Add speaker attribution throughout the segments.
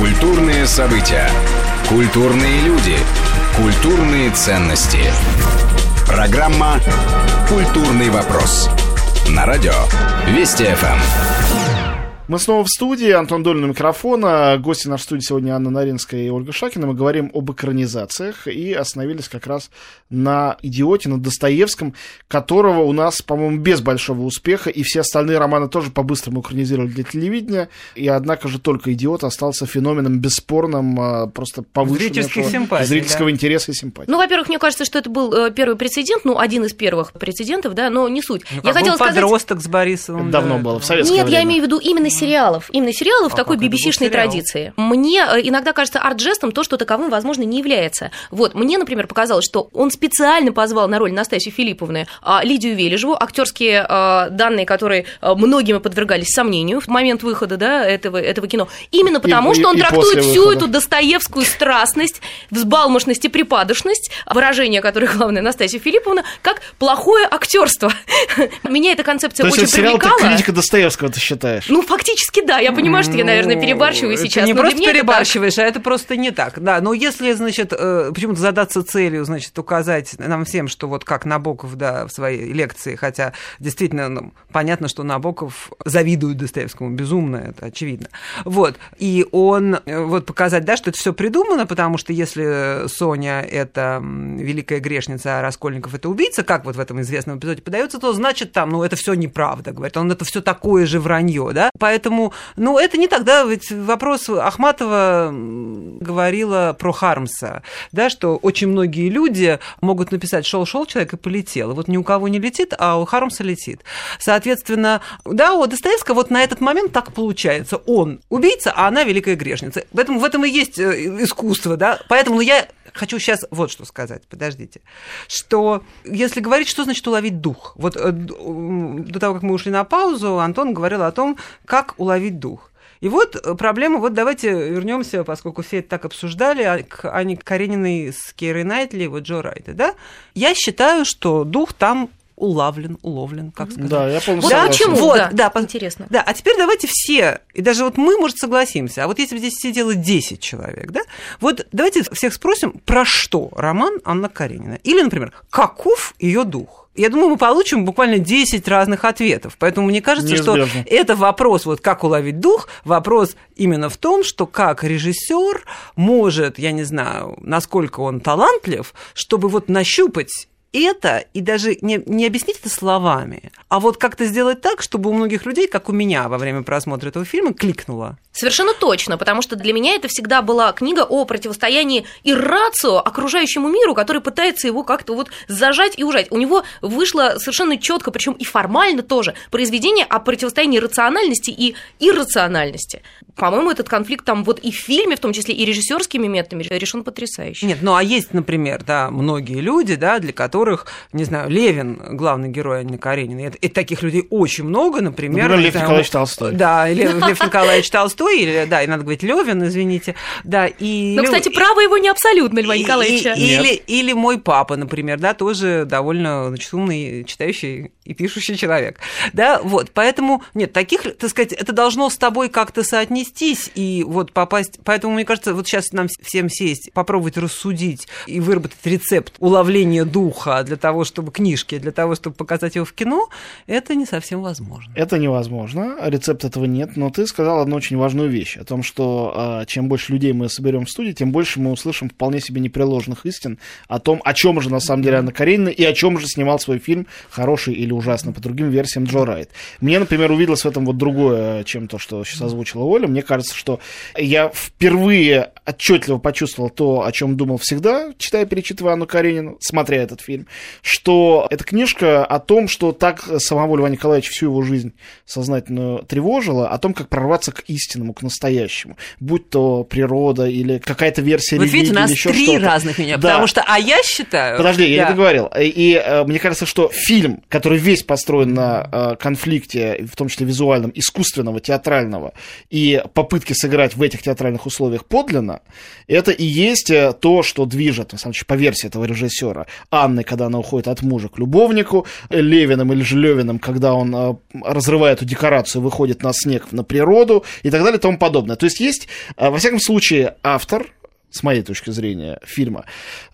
Speaker 1: Культурные события. Культурные люди. Культурные ценности. Программа «Культурный вопрос». На радио Вести ФМ.
Speaker 2: Мы снова в студии, Антон Долин у микрофона, гости нашей студии сегодня Анна Наринская и Ольга Шакина. Мы говорим об экранизациях и остановились как раз на «Идиоте», на Достоевском, которого у нас, по-моему, без большого успеха, и все остальные романы тоже по-быстрому экранизировали для телевидения, и однако же только «Идиот» остался феноменом бесспорным, а, просто повышенного зрительского да? интереса и симпатии.
Speaker 3: Ну, во-первых, мне кажется, что это был э, первый прецедент, ну, один из первых прецедентов, да, но не суть.
Speaker 4: Ну, я хотела сказать... подросток с Борисовым.
Speaker 2: Это давно да, было, в советское
Speaker 3: Нет,
Speaker 2: время.
Speaker 3: я имею в виду именно сериалов, именно сериалов а такой BBC-шной традиции. Мне э, иногда кажется арт-жестом то, что таковым, возможно, не является. Вот, мне, например, показалось, что он специально позвал на роль Настасьи Филипповны а, Лидию Вележеву, актерские а, данные, которые а, многими подвергались сомнению в момент выхода да, этого, этого кино, именно потому, и, что он и, трактует всю эту достоевскую страстность, взбалмошность и припадочность, выражение, которое главное Настасья Филипповна, как плохое актерство. Меня эта концепция
Speaker 2: То
Speaker 3: очень
Speaker 2: есть
Speaker 3: привлекала.
Speaker 2: сериал критика Достоевского, ты считаешь?
Speaker 3: Ну, фактически да. Я понимаю, что я, наверное, ну, перебарщиваю сейчас.
Speaker 4: Ты не просто перебарщиваешь, а это просто не так. Да, но если, значит, э, почему-то задаться целью, значит, указать нам всем, что вот как Набоков, да, в своей лекции, хотя действительно ну, понятно, что Набоков завидует Достоевскому безумно, это очевидно. Вот. И он, э, вот показать, да, что это все придумано, потому что если Соня это великая грешница, а Раскольников это убийца, как вот в этом известном эпизоде подается, то значит там, ну, это все неправда, говорит. Он это все такое же вранье, да. Поэтому, ну, это не тогда, ведь вопрос Ахматова говорила про Хармса, да, что очень многие люди могут написать «шел-шел человек и полетел». И вот ни у кого не летит, а у Хармса летит. Соответственно, да, у Достоевского вот на этот момент так получается. Он убийца, а она великая грешница. Поэтому в этом и есть э, искусство, да. Поэтому я хочу сейчас вот что сказать, подождите, что если говорить, что значит уловить дух, вот э, до того, как мы ушли на паузу, Антон говорил о том, как уловить дух. И вот э, проблема, вот давайте вернемся, поскольку все это так обсуждали, а, к Ане Карениной с Керой Найтли, вот Джо Райта, да? Я считаю, что дух там улавлен, уловлен, как сказать.
Speaker 2: Да, я полностью
Speaker 3: вот Почему?
Speaker 4: Вот,
Speaker 3: да,
Speaker 4: да,
Speaker 3: интересно.
Speaker 4: Да, а теперь давайте все, и даже вот мы, может, согласимся, а вот если бы здесь сидело 10 человек, да, вот давайте всех спросим, про что роман Анна Каренина? Или, например, каков ее дух? я думаю, мы получим буквально 10 разных ответов. Поэтому мне кажется, Неизбежно. что это вопрос, вот как уловить дух, вопрос именно в том, что как режиссер может, я не знаю, насколько он талантлив, чтобы вот нащупать это и даже не, не объяснить это словами, а вот как-то сделать так, чтобы у многих людей, как у меня во время просмотра этого фильма, кликнуло.
Speaker 3: Совершенно точно, потому что для меня это всегда была книга о противостоянии и рацио окружающему миру, который пытается его как-то вот зажать и ужать. У него вышло совершенно четко, причем и формально тоже, произведение о противостоянии рациональности и иррациональности. По-моему, этот конфликт там вот и в фильме, в том числе и режиссерскими методами, решен потрясающе.
Speaker 4: Нет, ну а есть, например, да, многие люди, да, для которых, не знаю, Левин, главный герой Анны Карениной, и таких людей очень много, например.
Speaker 2: Например, Лев Николаевич Толстой.
Speaker 4: Да, Лев, Лев Николаевич Толстой, или, да, и надо говорить Левин, извините. Да, и...
Speaker 3: Но, кстати, право его не абсолютно, Льва Николаевича.
Speaker 4: И, или, или мой папа, например, да, тоже довольно значит, умный, читающий и пишущий человек. Да, вот, поэтому, нет, таких, так сказать, это должно с тобой как-то соотнестись и вот попасть... Поэтому, мне кажется, вот сейчас нам всем сесть, попробовать рассудить и выработать рецепт уловления духа для того, чтобы книжки, для того, чтобы показать его в кино, это не совсем возможно.
Speaker 2: Это невозможно, рецепта этого нет, но ты сказал одну очень важную вещь, о том, что а, чем больше людей мы соберем в студии, тем больше мы услышим вполне себе непреложных истин о том, о чем же на самом деле Анна Каренина и о чем же снимал свой фильм, хороший или ужасно, по другим версиям Джо Райт. Мне, например, увиделось в этом вот другое, чем то, что сейчас озвучила Оля. Мне кажется, что я впервые отчетливо почувствовал то, о чем думал всегда, читая, перечитывая Анну Каренину, смотря этот фильм, что эта книжка о том, что так самого Льва Николаевича всю его жизнь сознательно тревожила, о том, как прорваться к истинному, к настоящему, будь то природа или какая-то версия
Speaker 4: вот
Speaker 2: религии.
Speaker 4: видите, у нас
Speaker 2: еще
Speaker 4: три
Speaker 2: что-то.
Speaker 4: разных меня,
Speaker 2: да.
Speaker 4: потому что, а я считаю...
Speaker 2: Подожди,
Speaker 4: да.
Speaker 2: я не договорил. И, и э, мне кажется, что фильм, который весь построен на э, конфликте, в том числе визуальном, искусственного, театрального, и попытки сыграть в этих театральных условиях подлинно, это и есть э, то, что движет, на самом деле, по версии этого режиссера, Анны, когда она уходит от мужа к любовнику, Левиным или же Левиным, когда он разрывает эту декорацию, выходит на снег, на природу и так далее и тому подобное. То есть есть, во всяком случае, автор, с моей точки зрения, фильма,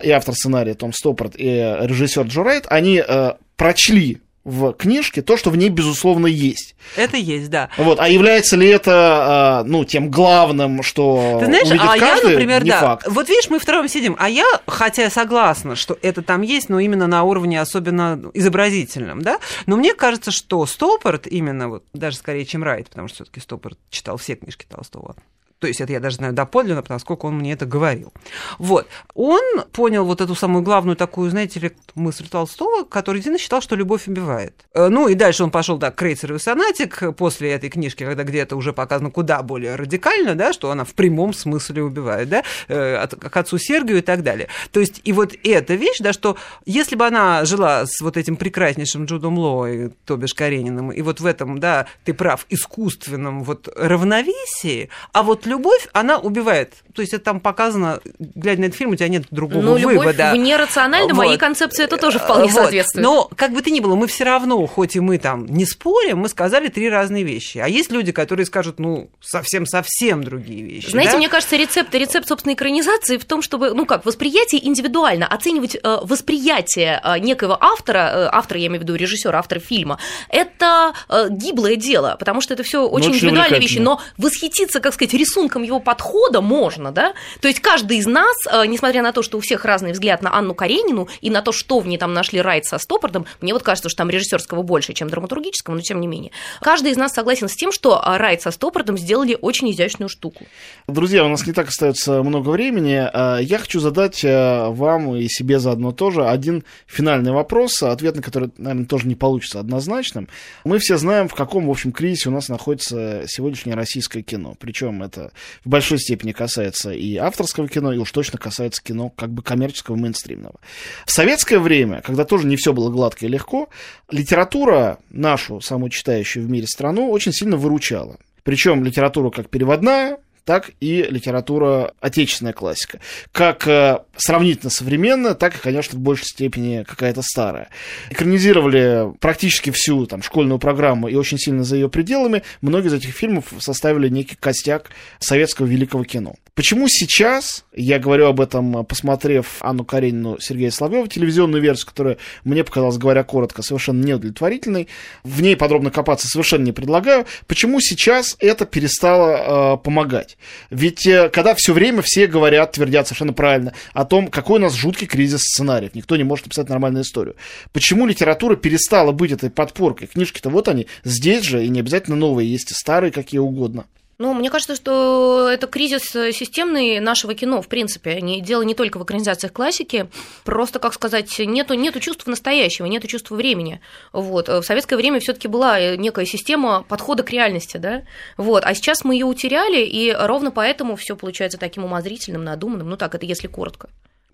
Speaker 2: и автор сценария Том Стоппорт, и режиссер Джо Райт, они э, прочли в книжке то, что в ней, безусловно, есть.
Speaker 4: Это есть, да.
Speaker 2: Вот. А является ли это, ну, тем главным, что
Speaker 4: Ты знаешь,
Speaker 2: а каждый,
Speaker 4: я, например,
Speaker 2: не
Speaker 4: да.
Speaker 2: факт.
Speaker 4: Вот видишь, мы втроем сидим, а я, хотя я согласна, что это там есть, но именно на уровне особенно изобразительном, да, но мне кажется, что Стоппорт именно, вот, даже скорее, чем Райт, потому что все таки Стоппорт читал все книжки Толстого, то есть это я даже знаю доподлинно, поскольку он мне это говорил. Вот. Он понял вот эту самую главную такую, знаете ли, мысль Толстого, который действительно считал, что любовь убивает. Ну и дальше он пошел, да, Крейцер и Сонатик после этой книжки, когда где-то уже показано куда более радикально, да, что она в прямом смысле убивает, да, к отцу Сергию и так далее. То есть и вот эта вещь, да, что если бы она жила с вот этим прекраснейшим Джудом Ло и то бишь Карениным, и вот в этом, да, ты прав, искусственном вот равновесии, а вот любовь, она убивает. То есть это там показано, глядя на этот фильм, у тебя нет другого
Speaker 3: ну, любовь
Speaker 4: вывода.
Speaker 3: в нерациональной вот. моей концепции это тоже вполне
Speaker 4: вот.
Speaker 3: соответствует.
Speaker 4: Но как бы то ни было, мы все равно, хоть и мы там не спорим, мы сказали три разные вещи. А есть люди, которые скажут, ну, совсем-совсем другие вещи.
Speaker 3: Знаете,
Speaker 4: да?
Speaker 3: мне кажется, рецепт, рецепт собственной экранизации в том, чтобы, ну как, восприятие индивидуально, оценивать э, восприятие э, некоего автора, э, автора, я имею в виду режиссера, автора фильма, это э, гиблое дело, потому что это все очень,
Speaker 2: очень
Speaker 3: индивидуальные вещи, но восхититься, как сказать, рисунком его подхода можно, да? То есть каждый из нас, э, несмотря на то, что у всех разный взгляд на Анну Каренину и на то, что в ней там нашли Райт со Стоппортом, мне вот кажется, что там режиссерского больше, чем драматургического, но тем не менее. Каждый из нас согласен с тем, что Райт со Стоппортом сделали очень изящную штуку.
Speaker 2: Друзья, у нас не так остается много времени. А Я хочу задать э, вам и себе заодно тоже один финальный вопрос, ответ на который, наверное, тоже не получится однозначным. Мы все знаем, в каком, в общем, кризисе у нас находится сегодняшнее российское кино. Причем это в большой степени касается и авторского кино, и уж точно касается кино как бы коммерческого, мейнстримного. В советское время, когда тоже не все было гладко и легко, литература нашу, самую читающую в мире страну, очень сильно выручала. Причем литература как переводная, так и литература отечественная классика. Как э, сравнительно современная, так и, конечно, в большей степени какая-то старая. Экранизировали практически всю там, школьную программу и очень сильно за ее пределами. Многие из этих фильмов составили некий костяк советского великого кино. Почему сейчас, я говорю об этом, посмотрев Анну Каренину Сергея Соловьева, телевизионную версию, которая мне показалась, говоря коротко, совершенно неудовлетворительной, в ней подробно копаться совершенно не предлагаю, почему сейчас это перестало э, помогать? Ведь э, когда все время все говорят, твердят совершенно правильно о том, какой у нас жуткий кризис сценариев, никто не может написать нормальную историю. Почему литература перестала быть этой подпоркой? Книжки-то вот они, здесь же, и не обязательно новые, есть и старые, какие угодно.
Speaker 3: Ну, мне кажется, что это кризис системный нашего кино, в принципе. Не, дело не только в экранизациях классики, просто, как сказать, нету, нету чувства настоящего, нету чувства времени. Вот. В советское время все таки была некая система подхода к реальности, да? Вот. А сейчас мы ее утеряли, и ровно поэтому все получается таким умозрительным, надуманным. Ну так, это если коротко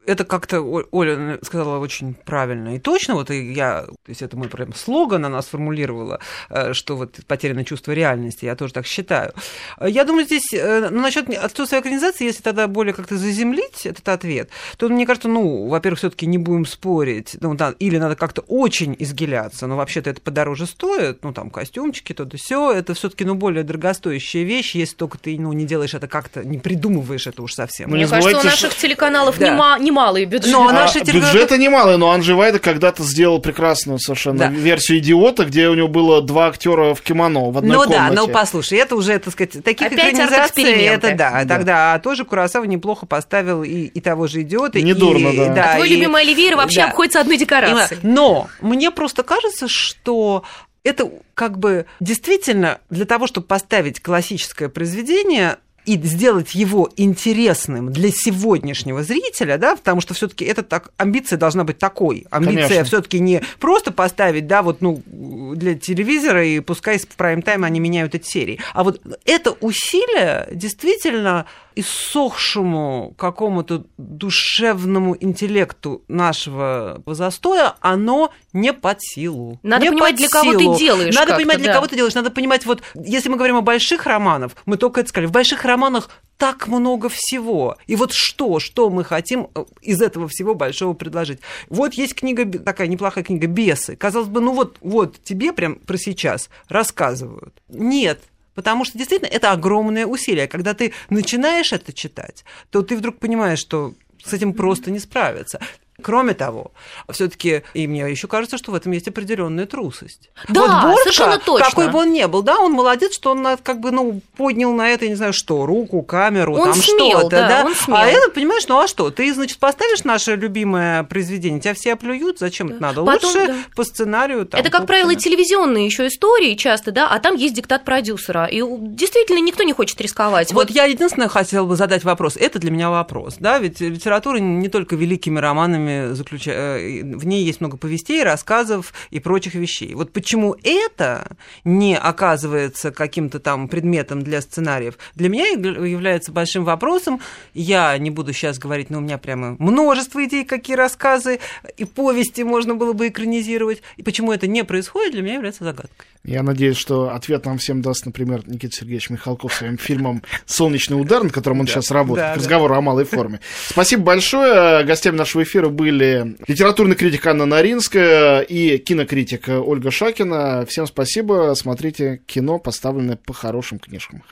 Speaker 4: это как-то Оля сказала очень правильно и точно. Вот и я, то есть это мой прям слоган, она сформулировала, э, что вот потеряно чувство реальности. Я тоже так считаю. Я думаю, здесь, э, ну, насчет отсутствия организации, если тогда более как-то заземлить этот ответ, то, мне кажется, ну, во-первых, все-таки не будем спорить, ну, да, или надо как-то очень изгиляться, но вообще-то это подороже стоит, ну, там, костюмчики, то да все, это все-таки, ну, более дорогостоящая вещь, если только ты, ну, не делаешь это как-то, не придумываешь это уж совсем.
Speaker 3: Мне кажется, у наших телеканалов да. не немалые бюджеты.
Speaker 2: Но а наши а, телеканалы... Бюджеты немалые, но Анжи Вайда когда-то сделал прекрасную совершенно да. версию «Идиота», где у него было два актера в кимоно в одной
Speaker 4: ну,
Speaker 2: комнате.
Speaker 4: Ну да, ну послушай, это уже, так сказать, таких
Speaker 3: Опять
Speaker 4: экранизаций, это да, да. тогда тоже Курасава неплохо поставил и, и того же «Идиота».
Speaker 2: Недурно,
Speaker 4: и,
Speaker 2: да.
Speaker 3: да. А твой
Speaker 4: и,
Speaker 3: любимый Оливейра вообще да. обходится одной декорацией.
Speaker 4: Но мне просто кажется, что это как бы действительно для того, чтобы поставить классическое произведение, и сделать его интересным для сегодняшнего зрителя, да, потому что все-таки это так, амбиция должна быть такой. Амбиция все-таки не просто поставить, да, вот, ну, для телевизора, и пускай в прайм-тайм они меняют эти серии. А вот это усилие действительно иссохшему какому-то душевному интеллекту нашего застоя оно не под силу.
Speaker 3: Надо
Speaker 4: не
Speaker 3: понимать, для кого ты делаешь.
Speaker 4: Надо понимать, для
Speaker 3: да.
Speaker 4: кого ты делаешь. Надо понимать, вот если мы говорим о больших романах, мы только это сказали, в больших романах так много всего. И вот что, что мы хотим э, из этого всего большого предложить? Вот есть книга, такая неплохая книга «Бесы». Казалось бы, ну вот, вот тебе прям про сейчас рассказывают. Нет, Потому что действительно это огромное усилие. Когда ты начинаешь это читать, то ты вдруг понимаешь, что с этим просто не справиться. Кроме того, все-таки, и мне еще кажется, что в этом есть определенная трусость.
Speaker 3: Да,
Speaker 4: вот Борка,
Speaker 3: совершенно точно.
Speaker 4: какой бы он ни был, да, он молодец, что он как бы, ну, поднял на это, я не знаю что, руку, камеру,
Speaker 3: он
Speaker 4: там
Speaker 3: смел,
Speaker 4: что-то,
Speaker 3: да,
Speaker 4: да.
Speaker 3: Он смел.
Speaker 4: А это, понимаешь, ну а что? Ты, значит, поставишь наше любимое произведение, тебя все оплюют, зачем да. это надо?
Speaker 3: Потом,
Speaker 4: Лучше
Speaker 3: да.
Speaker 4: по сценарию. Там,
Speaker 3: это, как правило, телевизионные еще истории часто, да, а там есть диктат продюсера. И действительно никто не хочет рисковать.
Speaker 4: Вот, вот я единственное хотела бы задать вопрос. Это для меня вопрос, да, ведь литература не только великими романами заключается в ней есть много повестей, рассказов и прочих вещей. Вот почему это не оказывается каким-то там предметом для сценариев, для меня является большим вопросом. Я не буду сейчас говорить, но у меня прямо множество идей, какие рассказы и повести можно было бы экранизировать. И почему это не происходит, для меня является загадкой.
Speaker 2: Я надеюсь, что ответ нам всем даст, например, Никита Сергеевич Михалков своим фильмом «Солнечный удар», над которым он да, сейчас работает, да, к разговору да. о малой форме. Спасибо большое. Гостями нашего эфира были литературный критик Анна Наринская и кинокритик Ольга Шакина. Всем спасибо. Смотрите кино, поставленное по хорошим книжкам.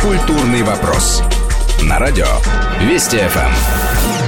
Speaker 1: Культурный вопрос. На радио Вести ФМ.